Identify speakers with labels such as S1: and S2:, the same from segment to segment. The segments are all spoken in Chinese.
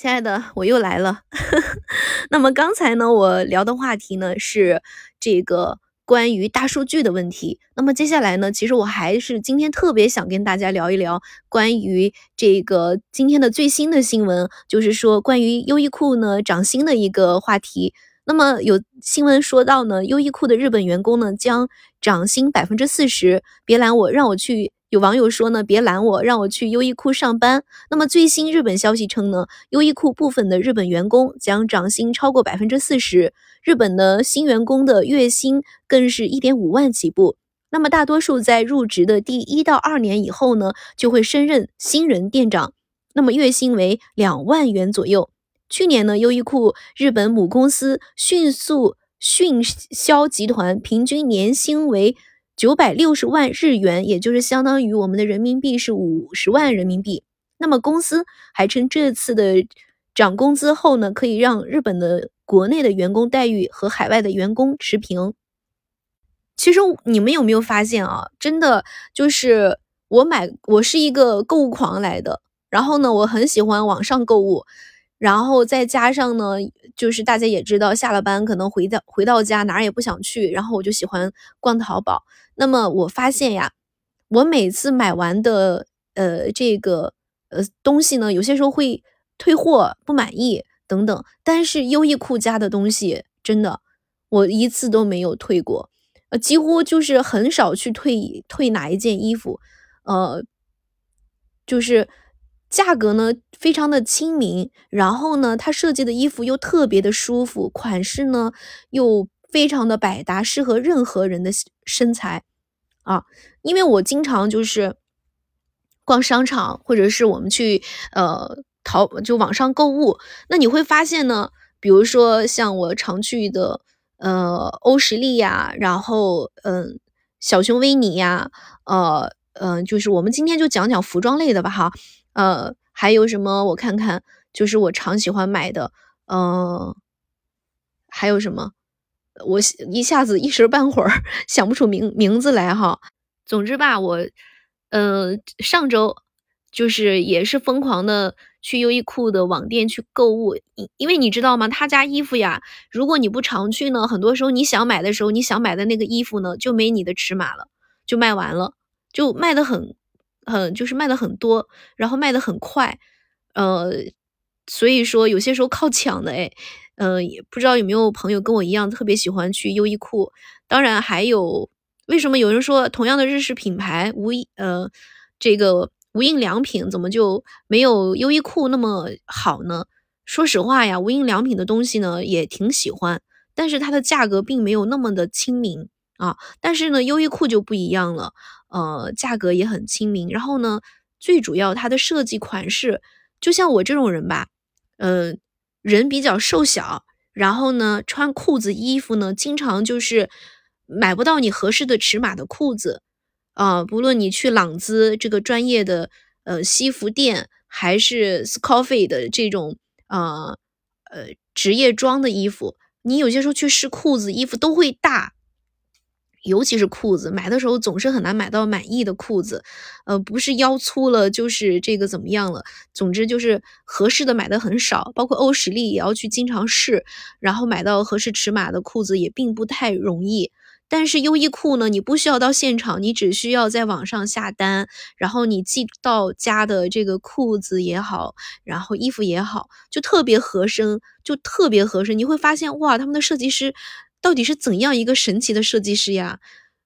S1: 亲爱的，我又来了。那么刚才呢，我聊的话题呢是这个关于大数据的问题。那么接下来呢，其实我还是今天特别想跟大家聊一聊关于这个今天的最新的新闻，就是说关于优衣库呢涨薪的一个话题。那么有新闻说到呢，优衣库的日本员工呢将涨薪百分之四十。别拦我，让我去。有网友说呢，别拦我，让我去优衣库上班。那么最新日本消息称呢，优衣库部分的日本员工将涨薪超过百分之四十。日本的新员工的月薪更是一点五万起步。那么大多数在入职的第一到二年以后呢，就会升任新人店长，那么月薪为两万元左右。去年呢，优衣库日本母公司迅速迅销集团平均年薪为。九百六十万日元，也就是相当于我们的人民币是五十万人民币。那么公司还称，这次的涨工资后呢，可以让日本的国内的员工待遇和海外的员工持平。其实你们有没有发现啊？真的就是我买，我是一个购物狂来的。然后呢，我很喜欢网上购物。然后再加上呢，就是大家也知道，下了班可能回到回到家哪儿也不想去，然后我就喜欢逛淘宝。那么我发现呀，我每次买完的呃这个呃东西呢，有些时候会退货不满意等等，但是优衣库家的东西真的我一次都没有退过，呃几乎就是很少去退退哪一件衣服，呃就是。价格呢非常的亲民，然后呢，它设计的衣服又特别的舒服，款式呢又非常的百搭，适合任何人的身材啊。因为我经常就是逛商场，或者是我们去呃淘就网上购物，那你会发现呢，比如说像我常去的呃欧时力呀，然后嗯小熊维尼呀，呃嗯，就是我们今天就讲讲服装类的吧，哈。呃，还有什么？我看看，就是我常喜欢买的，嗯，还有什么？我一下子一时半会儿 想不出名名字来哈。总之吧，我，呃，上周就是也是疯狂的去优衣库的网店去购物，因因为你知道吗？他家衣服呀，如果你不常去呢，很多时候你想买的时候，你想买的那个衣服呢，就没你的尺码了，就卖完了，就卖的很。很就是卖的很多，然后卖的很快，呃，所以说有些时候靠抢的，哎，呃，也不知道有没有朋友跟我一样特别喜欢去优衣库。当然还有，为什么有人说同样的日式品牌无呃这个无印良品怎么就没有优衣库那么好呢？说实话呀，无印良品的东西呢也挺喜欢，但是它的价格并没有那么的亲民啊。但是呢，优衣库就不一样了。呃，价格也很亲民，然后呢，最主要它的设计款式，就像我这种人吧，呃，人比较瘦小，然后呢，穿裤子衣服呢，经常就是买不到你合适的尺码的裤子，啊，不论你去朗姿这个专业的呃西服店，还是 Scoffy 的这种呃呃职业装的衣服，你有些时候去试裤子衣服都会大。尤其是裤子，买的时候总是很难买到满意的裤子，呃，不是腰粗了，就是这个怎么样了。总之就是合适的买的很少，包括欧时力也要去经常试，然后买到合适尺码的裤子也并不太容易。但是优衣库呢，你不需要到现场，你只需要在网上下单，然后你寄到家的这个裤子也好，然后衣服也好，就特别合身，就特别合身。你会发现，哇，他们的设计师。到底是怎样一个神奇的设计师呀？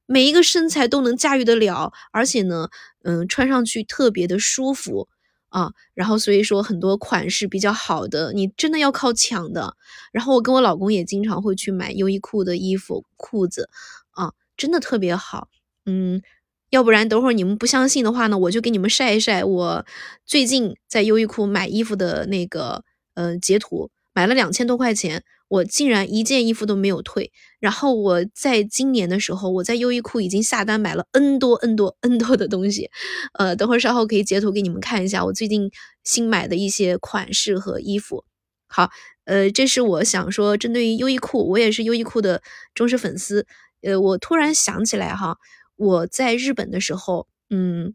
S1: 每一个身材都能驾驭得了，而且呢，嗯，穿上去特别的舒服啊。然后所以说很多款式比较好的，你真的要靠抢的。然后我跟我老公也经常会去买优衣库的衣服、裤子啊，真的特别好。嗯，要不然等会儿你们不相信的话呢，我就给你们晒一晒我最近在优衣库买衣服的那个呃截图，买了两千多块钱。我竟然一件衣服都没有退，然后我在今年的时候，我在优衣库已经下单买了 N 多 N 多 N 多的东西，呃，等会儿稍后可以截图给你们看一下我最近新买的一些款式和衣服。好，呃，这是我想说，针对于优衣库，我也是优衣库的忠实粉丝。呃，我突然想起来哈，我在日本的时候，嗯。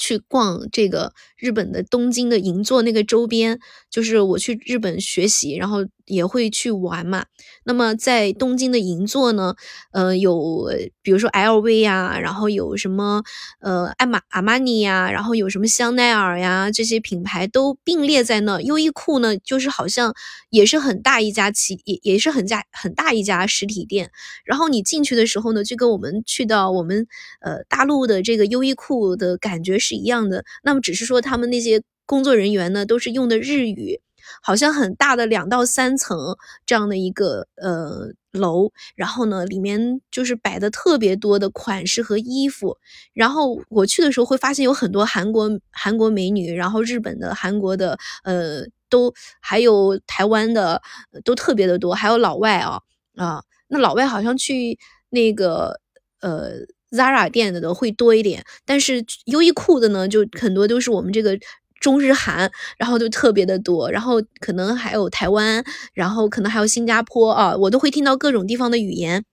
S1: 去逛这个日本的东京的银座那个周边，就是我去日本学习，然后也会去玩嘛。那么在东京的银座呢，呃，有比如说 LV 呀，然后有什么呃爱马阿玛尼呀，然后有什么香奈儿呀，这些品牌都并列在那。优衣库呢，就是好像也是很大一家企，也也是很家很大一家实体店。然后你进去的时候呢，就跟我们去到我们呃大陆的这个优衣库的感觉。是一样的，那么只是说他们那些工作人员呢，都是用的日语，好像很大的两到三层这样的一个呃楼，然后呢，里面就是摆的特别多的款式和衣服，然后我去的时候会发现有很多韩国韩国美女，然后日本的、韩国的，呃，都还有台湾的，都特别的多，还有老外啊啊，那老外好像去那个呃。Zara 店的的会多一点，但是优衣库的呢，就很多都是我们这个中日韩，然后就特别的多，然后可能还有台湾，然后可能还有新加坡啊，我都会听到各种地方的语言。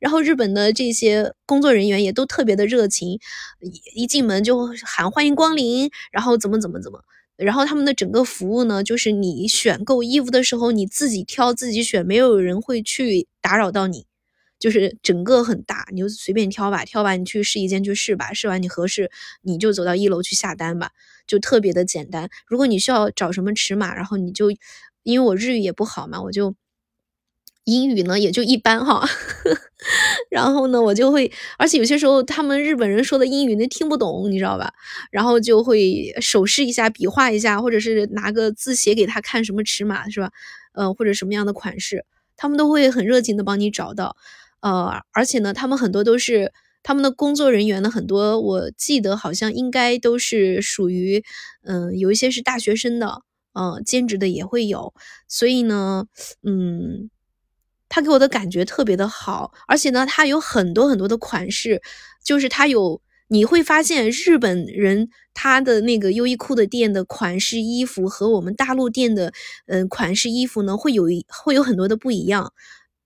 S1: 然后日本的这些工作人员也都特别的热情，一一进门就喊欢迎光临，然后怎么怎么怎么，然后他们的整个服务呢，就是你选购衣服的时候，你自己挑自己选，没有人会去打扰到你。就是整个很大，你就随便挑吧，挑完你去试衣间去试吧，试完你合适，你就走到一楼去下单吧，就特别的简单。如果你需要找什么尺码，然后你就，因为我日语也不好嘛，我就英语呢也就一般哈，然后呢我就会，而且有些时候他们日本人说的英语那听不懂，你知道吧？然后就会手势一下，比划一下，或者是拿个字写给他看什么尺码是吧？呃，或者什么样的款式，他们都会很热情的帮你找到。呃，而且呢，他们很多都是他们的工作人员呢，很多我记得好像应该都是属于，嗯，有一些是大学生的，嗯，兼职的也会有，所以呢，嗯，他给我的感觉特别的好，而且呢，他有很多很多的款式，就是他有你会发现日本人他的那个优衣库的店的款式衣服和我们大陆店的，嗯，款式衣服呢会有会有很多的不一样。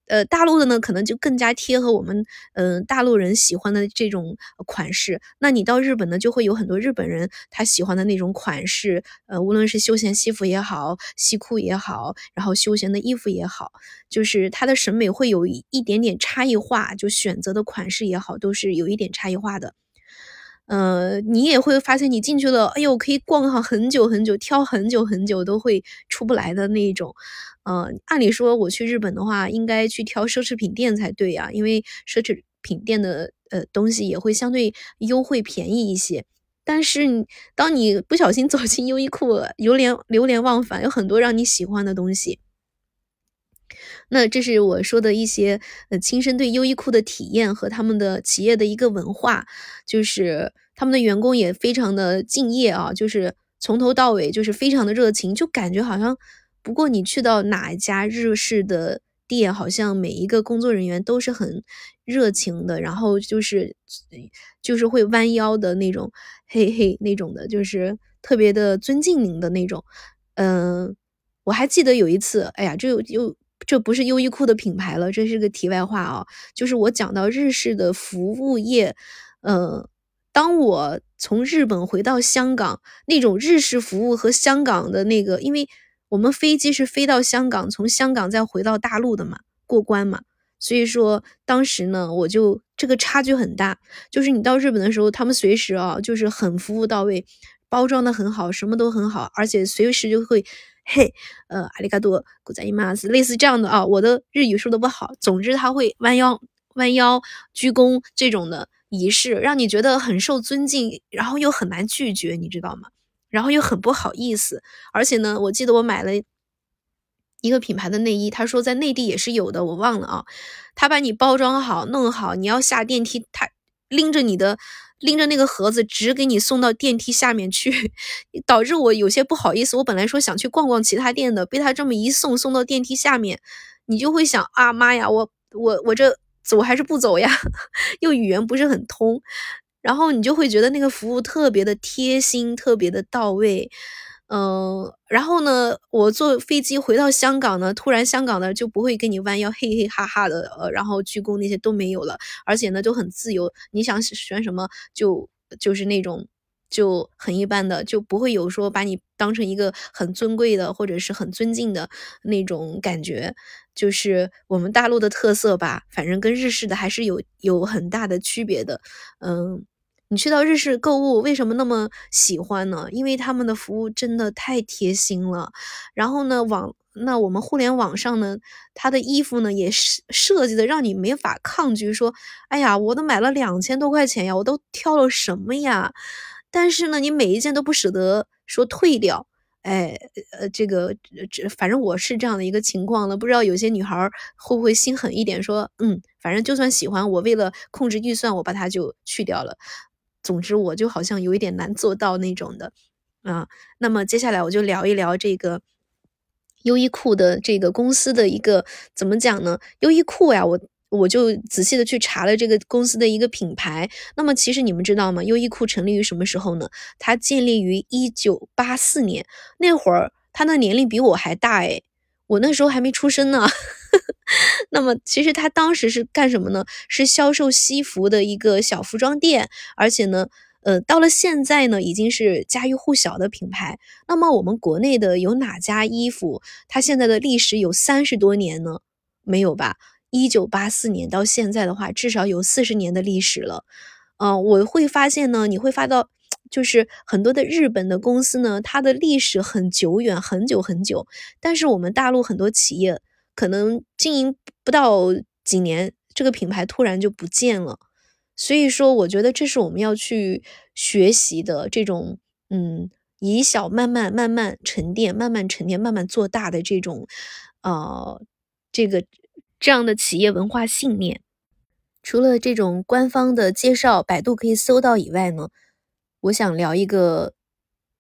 S1: 呃，大陆的呢，可能就更加贴合我们，嗯，大陆人喜欢的这种款式。那你到日本呢，就会有很多日本人他喜欢的那种款式，呃，无论是休闲西服也好，西裤也好，然后休闲的衣服也好，就是他的审美会有一点点差异化，就选择的款式也好，都是有一点差异化的。呃，你也会发现，你进去了，哎呦，可以逛上很久很久，挑很久很久都会出不来的那一种。呃，按理说我去日本的话，应该去挑奢侈品店才对呀，因为奢侈品店的呃东西也会相对优惠便宜一些。但是你当你不小心走进优衣库，流连流连忘返，有很多让你喜欢的东西。那这是我说的一些呃亲身对优衣库的体验和他们的企业的一个文化，就是他们的员工也非常的敬业啊，就是从头到尾就是非常的热情，就感觉好像不过你去到哪一家日式的店，好像每一个工作人员都是很热情的，然后就是就是会弯腰的那种，嘿嘿那种的，就是特别的尊敬您的那种。嗯，我还记得有一次，哎呀，这又。这不是优衣库的品牌了，这是个题外话啊。就是我讲到日式的服务业，呃，当我从日本回到香港，那种日式服务和香港的那个，因为我们飞机是飞到香港，从香港再回到大陆的嘛，过关嘛，所以说当时呢，我就这个差距很大。就是你到日本的时候，他们随时啊，就是很服务到位，包装的很好，什么都很好，而且随时就会。嘿，呃，阿里嘎多，古在伊玛斯，类似这样的啊，我的日语说的不好。总之，他会弯腰、弯腰、鞠躬这种的仪式，让你觉得很受尊敬，然后又很难拒绝，你知道吗？然后又很不好意思。而且呢，我记得我买了一个品牌的内衣，他说在内地也是有的，我忘了啊。他把你包装好、弄好，你要下电梯，他拎着你的。拎着那个盒子，直给你送到电梯下面去，导致我有些不好意思。我本来说想去逛逛其他店的，被他这么一送，送到电梯下面，你就会想啊妈呀，我我我这走还是不走呀？又语言不是很通，然后你就会觉得那个服务特别的贴心，特别的到位。嗯，然后呢，我坐飞机回到香港呢，突然香港的就不会跟你弯腰嘿嘿哈哈的，呃，然后鞠躬那些都没有了，而且呢就很自由，你想选什么就就是那种就很一般的，就不会有说把你当成一个很尊贵的或者是很尊敬的那种感觉。就是我们大陆的特色吧，反正跟日式的还是有有很大的区别的。嗯，你去到日式购物，为什么那么喜欢呢？因为他们的服务真的太贴心了。然后呢，网那我们互联网上呢，他的衣服呢也是设计的让你没法抗拒。说，哎呀，我都买了两千多块钱呀，我都挑了什么呀？但是呢，你每一件都不舍得说退掉，哎，呃，这个这反正我是这样的一个情况了，不知道有些女孩会不会心狠一点，说，嗯，反正就算喜欢，我为了控制预算，我把它就去掉了。总之，我就好像有一点难做到那种的，啊，那么接下来我就聊一聊这个优衣库的这个公司的一个怎么讲呢？优衣库呀，我。我就仔细的去查了这个公司的一个品牌。那么其实你们知道吗？优衣库成立于什么时候呢？它建立于一九八四年。那会儿它的年龄比我还大诶，我那时候还没出生呢。那么其实他当时是干什么呢？是销售西服的一个小服装店。而且呢，呃，到了现在呢，已经是家喻户晓的品牌。那么我们国内的有哪家衣服？它现在的历史有三十多年呢？没有吧？一九八四年到现在的话，至少有四十年的历史了。嗯，我会发现呢，你会发到，就是很多的日本的公司呢，它的历史很久远，很久很久。但是我们大陆很多企业可能经营不到几年，这个品牌突然就不见了。所以说，我觉得这是我们要去学习的这种，嗯，以小慢慢慢慢沉淀，慢慢沉淀，慢慢做大的这种，呃，这个。这样的企业文化信念，除了这种官方的介绍，百度可以搜到以外呢，我想聊一个，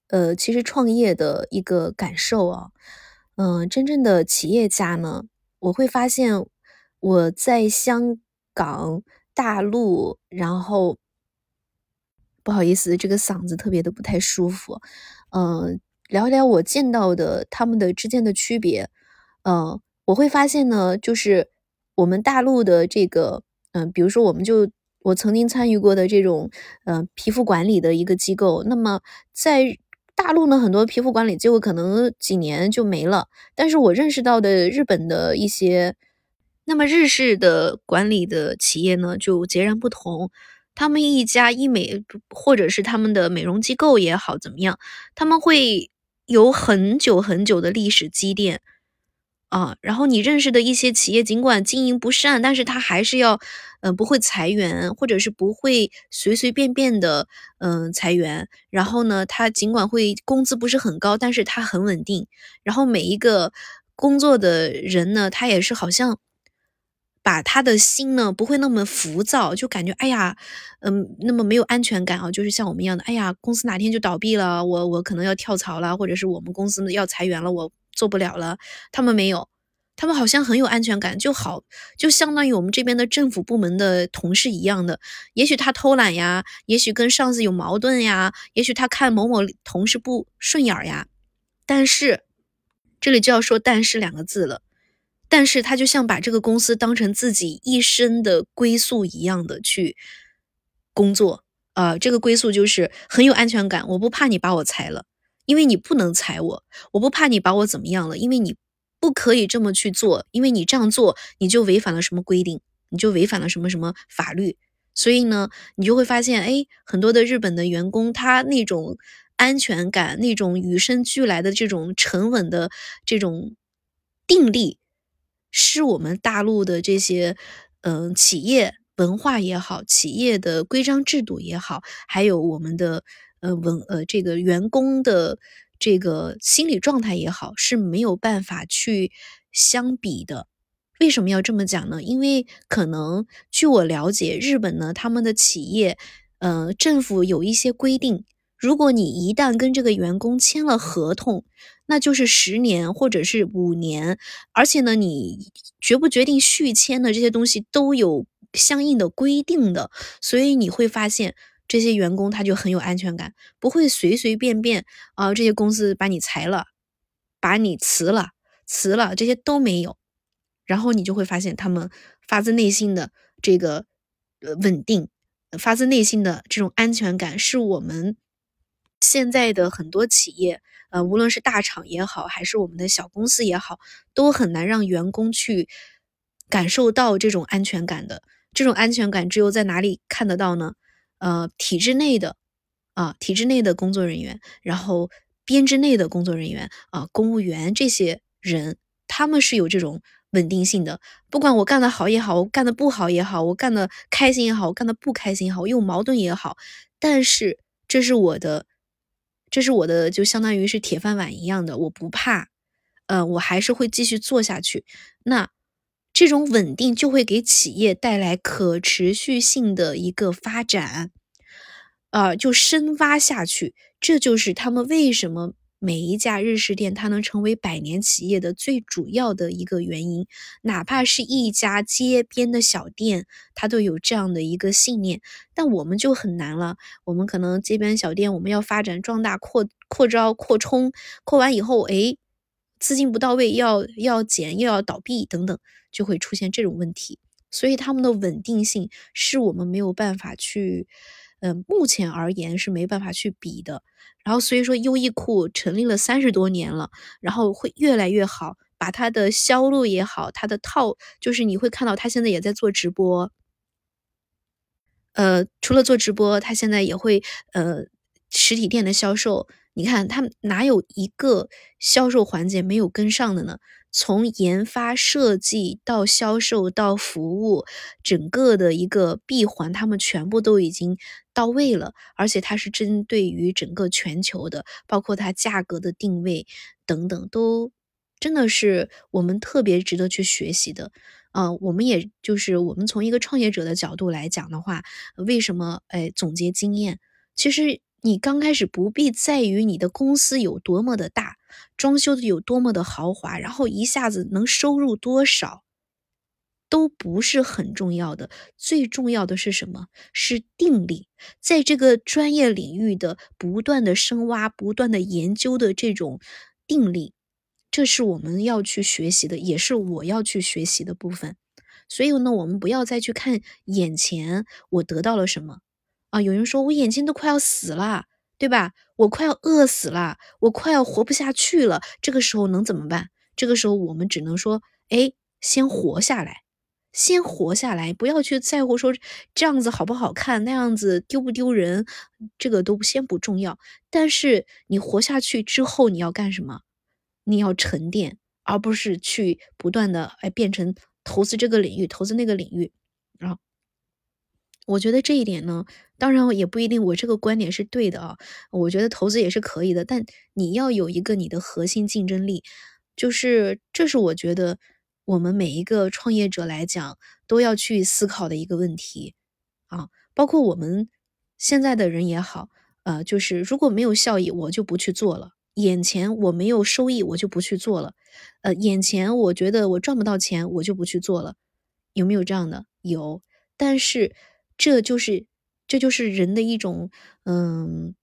S1: 呃，其实创业的一个感受啊，嗯，真正的企业家呢，我会发现我在香港、大陆，然后不好意思，这个嗓子特别的不太舒服，嗯，聊一聊我见到的他们的之间的区别，嗯。我会发现呢，就是我们大陆的这个，嗯，比如说，我们就我曾经参与过的这种，嗯，皮肤管理的一个机构。那么在大陆呢，很多皮肤管理机构可能几年就没了。但是我认识到的日本的一些，那么日式的管理的企业呢，就截然不同。他们一家医美或者是他们的美容机构也好，怎么样，他们会有很久很久的历史积淀。啊，然后你认识的一些企业，尽管经营不善，但是他还是要，嗯，不会裁员，或者是不会随随便便的，嗯，裁员。然后呢，他尽管会工资不是很高，但是他很稳定。然后每一个工作的人呢，他也是好像把他的心呢不会那么浮躁，就感觉哎呀，嗯，那么没有安全感啊，就是像我们一样的，哎呀，公司哪天就倒闭了，我我可能要跳槽了，或者是我们公司要裁员了，我。做不了了，他们没有，他们好像很有安全感，就好，就相当于我们这边的政府部门的同事一样的。也许他偷懒呀，也许跟上司有矛盾呀，也许他看某某同事不顺眼呀，但是这里就要说“但是”两个字了。但是他就像把这个公司当成自己一生的归宿一样的去工作，呃，这个归宿就是很有安全感，我不怕你把我裁了。因为你不能踩我，我不怕你把我怎么样了，因为你不可以这么去做，因为你这样做你就违反了什么规定，你就违反了什么什么法律，所以呢，你就会发现，哎，很多的日本的员工他那种安全感，那种与生俱来的这种沉稳的这种定力，是我们大陆的这些嗯企业文化也好，企业的规章制度也好，还有我们的。呃，文呃，这个员工的这个心理状态也好，是没有办法去相比的。为什么要这么讲呢？因为可能据我了解，日本呢，他们的企业，呃，政府有一些规定，如果你一旦跟这个员工签了合同，那就是十年或者是五年，而且呢，你决不决定续签的这些东西都有相应的规定的，所以你会发现。这些员工他就很有安全感，不会随随便便啊，这些公司把你裁了，把你辞了，辞了这些都没有，然后你就会发现他们发自内心的这个稳定，发自内心的这种安全感，是我们现在的很多企业，呃，无论是大厂也好，还是我们的小公司也好，都很难让员工去感受到这种安全感的。这种安全感只有在哪里看得到呢？呃，体制内的啊，体制内的工作人员，然后编制内的工作人员啊，公务员这些人，他们是有这种稳定性的。不管我干得好也好，我干得不好也好，我干得开心也好，我干得不开心也好，有矛盾也好，但是这是我的。这是我的，就相当于是铁饭碗一样的，我不怕，呃，我还是会继续做下去。那这种稳定就会给企业带来可持续性的一个发展，啊，就深挖下去。这就是他们为什么。每一家日式店，它能成为百年企业的最主要的一个原因，哪怕是一家街边的小店，它都有这样的一个信念。但我们就很难了，我们可能街边小店，我们要发展壮大、扩扩招、扩充，扩完以后，哎，资金不到位，要要减，又要倒闭等等，就会出现这种问题。所以他们的稳定性是我们没有办法去。嗯，目前而言是没办法去比的。然后所以说，优衣库成立了三十多年了，然后会越来越好，把它的销路也好，它的套就是你会看到它现在也在做直播。呃，除了做直播，它现在也会呃实体店的销售。你看，它哪有一个销售环节没有跟上的呢？从研发设计到销售到服务，整个的一个闭环，他们全部都已经到位了。而且它是针对于整个全球的，包括它价格的定位等等，都真的是我们特别值得去学习的。啊，我们也就是我们从一个创业者的角度来讲的话，为什么哎总结经验？其实。你刚开始不必在于你的公司有多么的大，装修的有多么的豪华，然后一下子能收入多少，都不是很重要的。最重要的是什么？是定力，在这个专业领域的不断的深挖、不断的研究的这种定力，这是我们要去学习的，也是我要去学习的部分。所以呢，我们不要再去看眼前我得到了什么。啊，有人说我眼睛都快要死了，对吧？我快要饿死了，我快要活不下去了。这个时候能怎么办？这个时候我们只能说，哎，先活下来，先活下来，不要去在乎说这样子好不好看，那样子丢不丢人，这个都先不重要。但是你活下去之后，你要干什么？你要沉淀，而不是去不断的哎变成投资这个领域，投资那个领域，啊。我觉得这一点呢，当然也不一定，我这个观点是对的啊。我觉得投资也是可以的，但你要有一个你的核心竞争力，就是这是我觉得我们每一个创业者来讲都要去思考的一个问题啊。包括我们现在的人也好，呃，就是如果没有效益，我就不去做了；眼前我没有收益，我就不去做了；呃，眼前我觉得我赚不到钱，我就不去做了。有没有这样的？有，但是。这就是，这就是人的一种，嗯，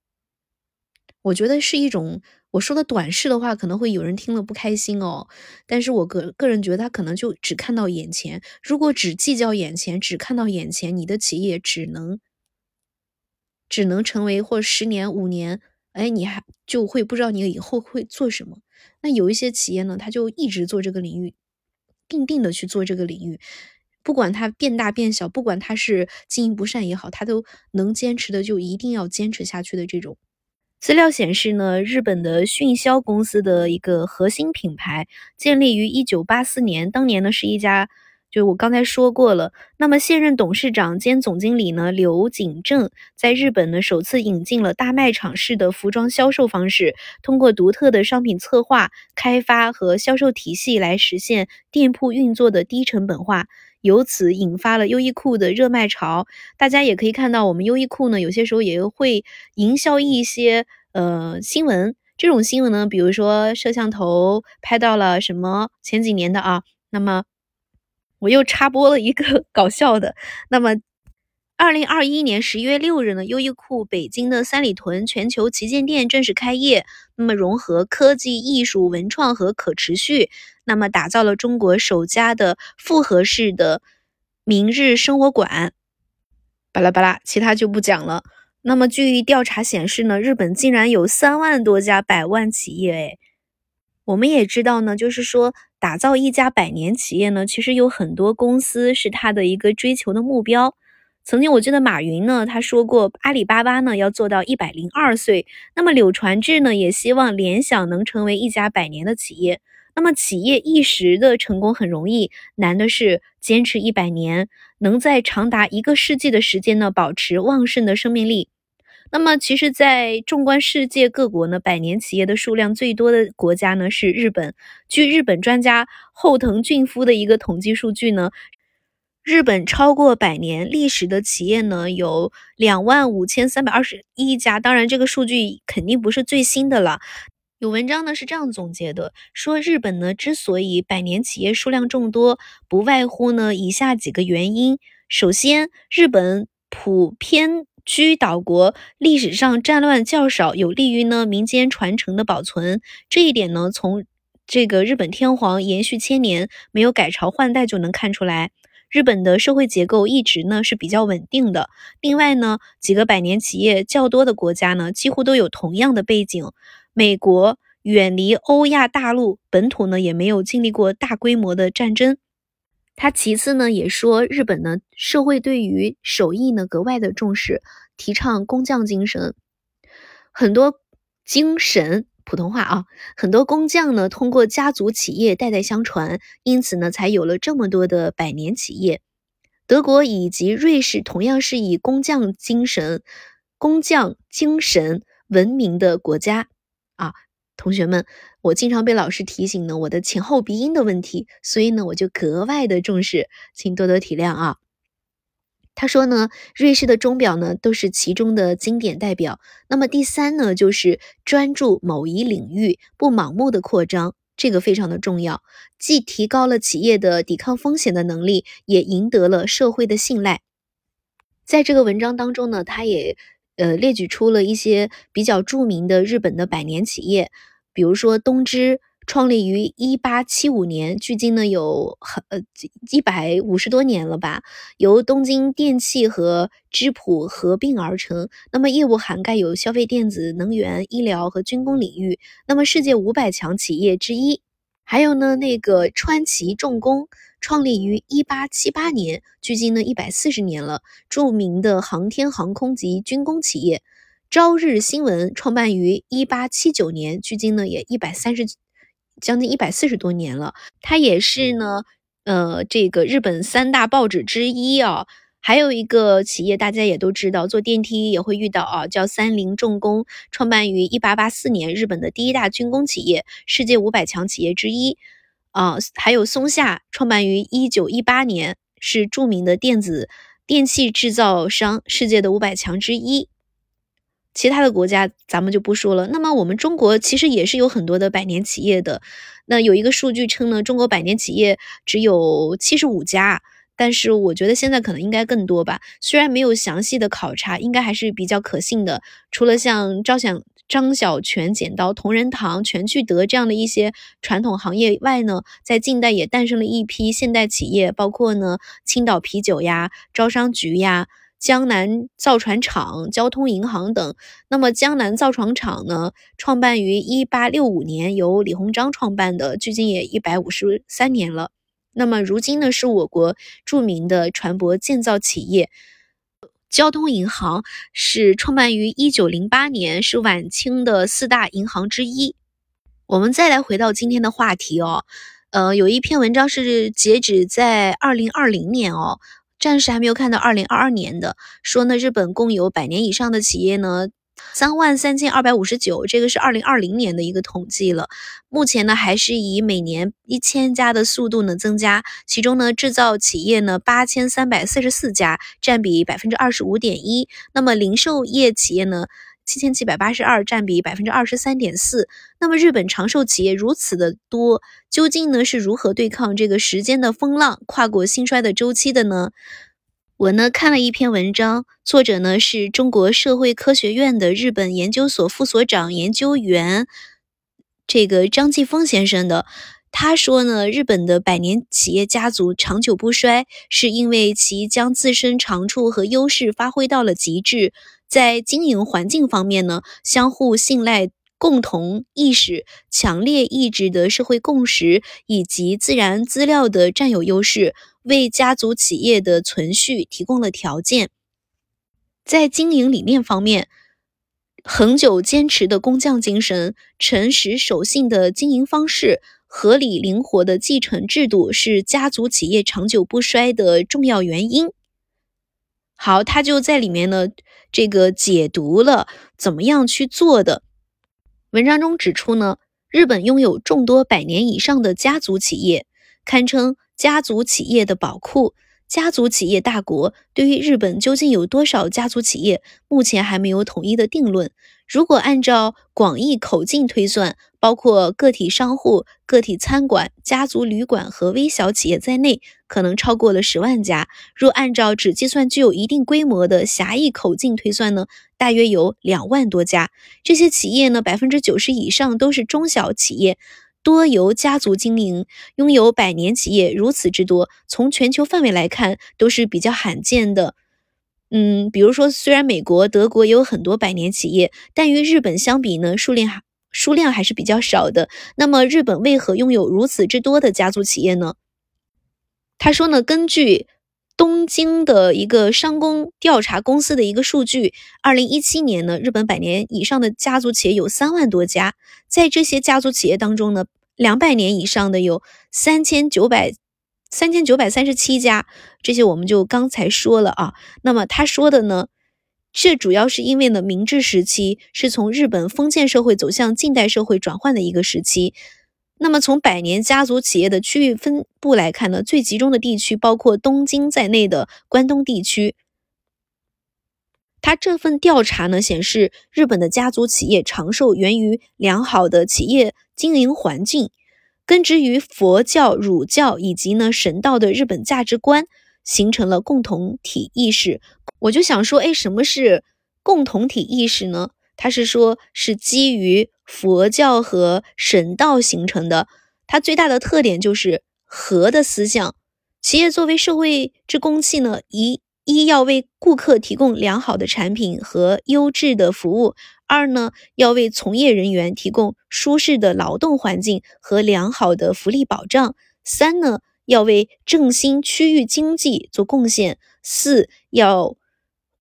S1: 我觉得是一种我说的短视的话，可能会有人听了不开心哦。但是我个个人觉得，他可能就只看到眼前。如果只计较眼前，只看到眼前，你的企业只能，只能成为或十年、五年，哎，你还就会不知道你以后会做什么。那有一些企业呢，他就一直做这个领域，定定的去做这个领域。不管它变大变小，不管它是经营不善也好，它都能坚持的，就一定要坚持下去的这种。资料显示呢，日本的迅销公司的一个核心品牌建立于一九八四年，当年呢是一家。就我刚才说过了，那么现任董事长兼总经理呢，刘景正在日本呢首次引进了大卖场式的服装销售方式，通过独特的商品策划、开发和销售体系来实现店铺运作的低成本化，由此引发了优衣库的热卖潮。大家也可以看到，我们优衣库呢有些时候也会营销一些呃新闻，这种新闻呢，比如说摄像头拍到了什么前几年的啊，那么。我又插播了一个 搞笑的。那么，二零二一年十一月六日呢，优衣库北京的三里屯全球旗舰店正式开业。那么，融合科技、艺术、文创和可持续，那么打造了中国首家的复合式的明日生活馆。巴拉巴拉，其他就不讲了。那么据调查显示呢，日本竟然有三万多家百万企业，诶我们也知道呢，就是说打造一家百年企业呢，其实有很多公司是他的一个追求的目标。曾经我记得马云呢，他说过阿里巴巴呢要做到一百零二岁。那么柳传志呢，也希望联想能成为一家百年的企业。那么企业一时的成功很容易，难的是坚持一百年，能在长达一个世纪的时间呢保持旺盛的生命力。那么其实，在纵观世界各国呢，百年企业的数量最多的国家呢是日本。据日本专家后藤俊夫的一个统计数据呢。日本超过百年历史的企业呢，有两万五千三百二十一家。当然，这个数据肯定不是最新的了。有文章呢是这样总结的，说日本呢之所以百年企业数量众多，不外乎呢以下几个原因。首先，日本普偏居岛国，历史上战乱较少，有利于呢民间传承的保存。这一点呢，从这个日本天皇延续千年，没有改朝换代就能看出来。日本的社会结构一直呢是比较稳定的。另外呢，几个百年企业较多的国家呢，几乎都有同样的背景。美国远离欧亚大陆，本土呢也没有经历过大规模的战争。他其次呢也说，日本呢社会对于手艺呢格外的重视，提倡工匠精神，很多精神。普通话啊，很多工匠呢，通过家族企业代代相传，因此呢，才有了这么多的百年企业。德国以及瑞士同样是以工匠精神、工匠精神闻名的国家啊。同学们，我经常被老师提醒呢，我的前后鼻音的问题，所以呢，我就格外的重视，请多多体谅啊。他说呢，瑞士的钟表呢都是其中的经典代表。那么第三呢，就是专注某一领域，不盲目的扩张，这个非常的重要，既提高了企业的抵抗风险的能力，也赢得了社会的信赖。在这个文章当中呢，他也呃列举出了一些比较著名的日本的百年企业，比如说东芝。创立于一八七五年，距今呢有很呃一百五十多年了吧。由东京电器和芝普合并而成，那么业务涵盖有消费电子、能源、医疗和军工领域。那么世界五百强企业之一。还有呢，那个川崎重工创立于一八七八年，距今呢一百四十年了。著名的航天航空及军工企业。朝日新闻创办于一八七九年，距今呢也一百三十。将近一百四十多年了，它也是呢，呃，这个日本三大报纸之一啊。还有一个企业大家也都知道，坐电梯也会遇到啊，叫三菱重工，创办于一八八四年，日本的第一大军工企业，世界五百强企业之一啊。还有松下，创办于一九一八年，是著名的电子电器制造商，世界的五百强之一。其他的国家咱们就不说了。那么我们中国其实也是有很多的百年企业的。那有一个数据称呢，中国百年企业只有七十五家，但是我觉得现在可能应该更多吧。虽然没有详细的考察，应该还是比较可信的。除了像张小张小泉剪刀、同仁堂、全聚德这样的一些传统行业外呢，在近代也诞生了一批现代企业，包括呢青岛啤酒呀、招商局呀。江南造船厂、交通银行等。那么，江南造船厂呢，创办于一八六五年，由李鸿章创办的，距今也一百五十三年了。那么，如今呢，是我国著名的船舶建造企业。交通银行是创办于一九零八年，是晚清的四大银行之一。我们再来回到今天的话题哦，呃，有一篇文章是截止在二零二零年哦。暂时还没有看到二零二二年的说呢，日本共有百年以上的企业呢，三万三千二百五十九，这个是二零二零年的一个统计了。目前呢，还是以每年一千家的速度呢增加，其中呢，制造企业呢八千三百四十四家，占比百分之二十五点一。那么零售业企业呢？七千七百八十二，占比百分之二十三点四。那么日本长寿企业如此的多，究竟呢是如何对抗这个时间的风浪，跨过兴衰的周期的呢？我呢看了一篇文章，作者呢是中国社会科学院的日本研究所副所长研究员，这个张继峰先生的。他说呢，日本的百年企业家族长久不衰，是因为其将自身长处和优势发挥到了极致。在经营环境方面呢，相互信赖、共同意识、强烈意志的社会共识以及自然资料的占有优势，为家族企业的存续提供了条件。在经营理念方面，恒久坚持的工匠精神、诚实守信的经营方式。合理灵活的继承制度是家族企业长久不衰的重要原因。好，他就在里面呢，这个解读了怎么样去做的。文章中指出呢，日本拥有众多百年以上的家族企业，堪称家族企业的宝库。家族企业大国对于日本究竟有多少家族企业，目前还没有统一的定论。如果按照广义口径推算，包括个体商户、个体餐馆、家族旅馆和微小企业在内，可能超过了十万家。若按照只计算具有一定规模的狭义口径推算呢，大约有两万多家。这些企业呢，百分之九十以上都是中小企业。多由家族经营，拥有百年企业如此之多，从全球范围来看都是比较罕见的。嗯，比如说，虽然美国、德国也有很多百年企业，但与日本相比呢，数量还数量还是比较少的。那么，日本为何拥有如此之多的家族企业呢？他说呢，根据东京的一个商工调查公司的一个数据，二零一七年呢，日本百年以上的家族企业有三万多家，在这些家族企业当中呢。两百年以上的有三千九百三千九百三十七家，这些我们就刚才说了啊。那么他说的呢，这主要是因为呢，明治时期是从日本封建社会走向近代社会转换的一个时期。那么从百年家族企业的区域分布来看呢，最集中的地区包括东京在内的关东地区。他这份调查呢显示，日本的家族企业长寿源于良好的企业经营环境，根植于佛教、儒教以及呢神道的日本价值观，形成了共同体意识。我就想说，哎，什么是共同体意识呢？它是说，是基于佛教和神道形成的。它最大的特点就是和的思想。企业作为社会之公器呢，一。一要为顾客提供良好的产品和优质的服务；二呢，要为从业人员提供舒适的劳动环境和良好的福利保障；三呢，要为振兴区域经济做贡献；四要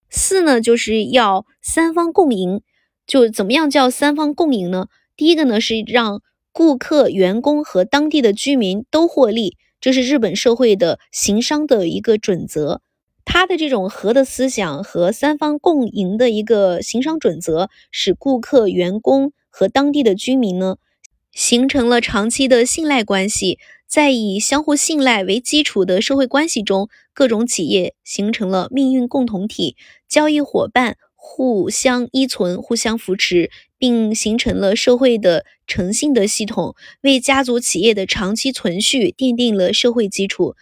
S1: 四呢，就是要三方共赢。就怎么样叫三方共赢呢？第一个呢，是让顾客、员工和当地的居民都获利，这是日本社会的行商的一个准则。他的这种和的思想和三方共赢的一个行商准则，使顾客、员工和当地的居民呢，形成了长期的信赖关系。在以相互信赖为基础的社会关系中，各种企业形成了命运共同体，交易伙伴互相依存、互相扶持，并形成了社会的诚信的系统，为家族企业的长期存续奠定了社会基础。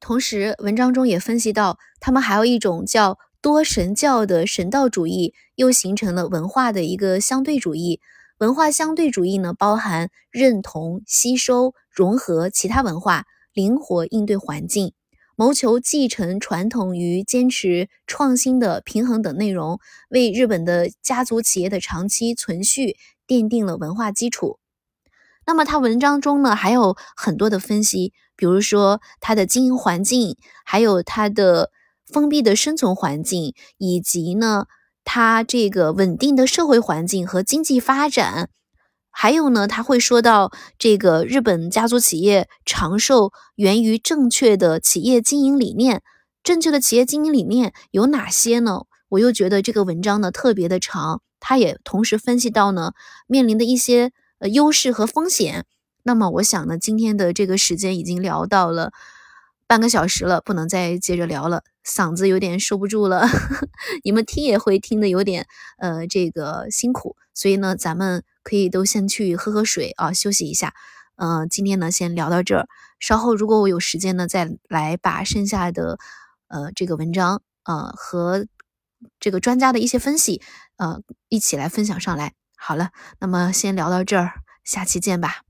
S1: 同时，文章中也分析到，他们还有一种叫多神教的神道主义，又形成了文化的一个相对主义。文化相对主义呢，包含认同、吸收、融合其他文化，灵活应对环境，谋求继承传统与坚持创新的平衡等内容，为日本的家族企业的长期存续奠定了文化基础。那么，他文章中呢，还有很多的分析。比如说，它的经营环境，还有它的封闭的生存环境，以及呢，它这个稳定的社会环境和经济发展，还有呢，他会说到这个日本家族企业长寿源于正确的企业经营理念。正确的企业经营理念有哪些呢？我又觉得这个文章呢特别的长，他也同时分析到呢面临的一些呃优势和风险。那么我想呢，今天的这个时间已经聊到了半个小时了，不能再接着聊了，嗓子有点收不住了。你们听也会听得有点呃这个辛苦，所以呢，咱们可以都先去喝喝水啊，休息一下。嗯，今天呢先聊到这儿，稍后如果我有时间呢，再来把剩下的呃这个文章呃和这个专家的一些分析呃一起来分享上来。好了，那么先聊到这儿，下期见吧。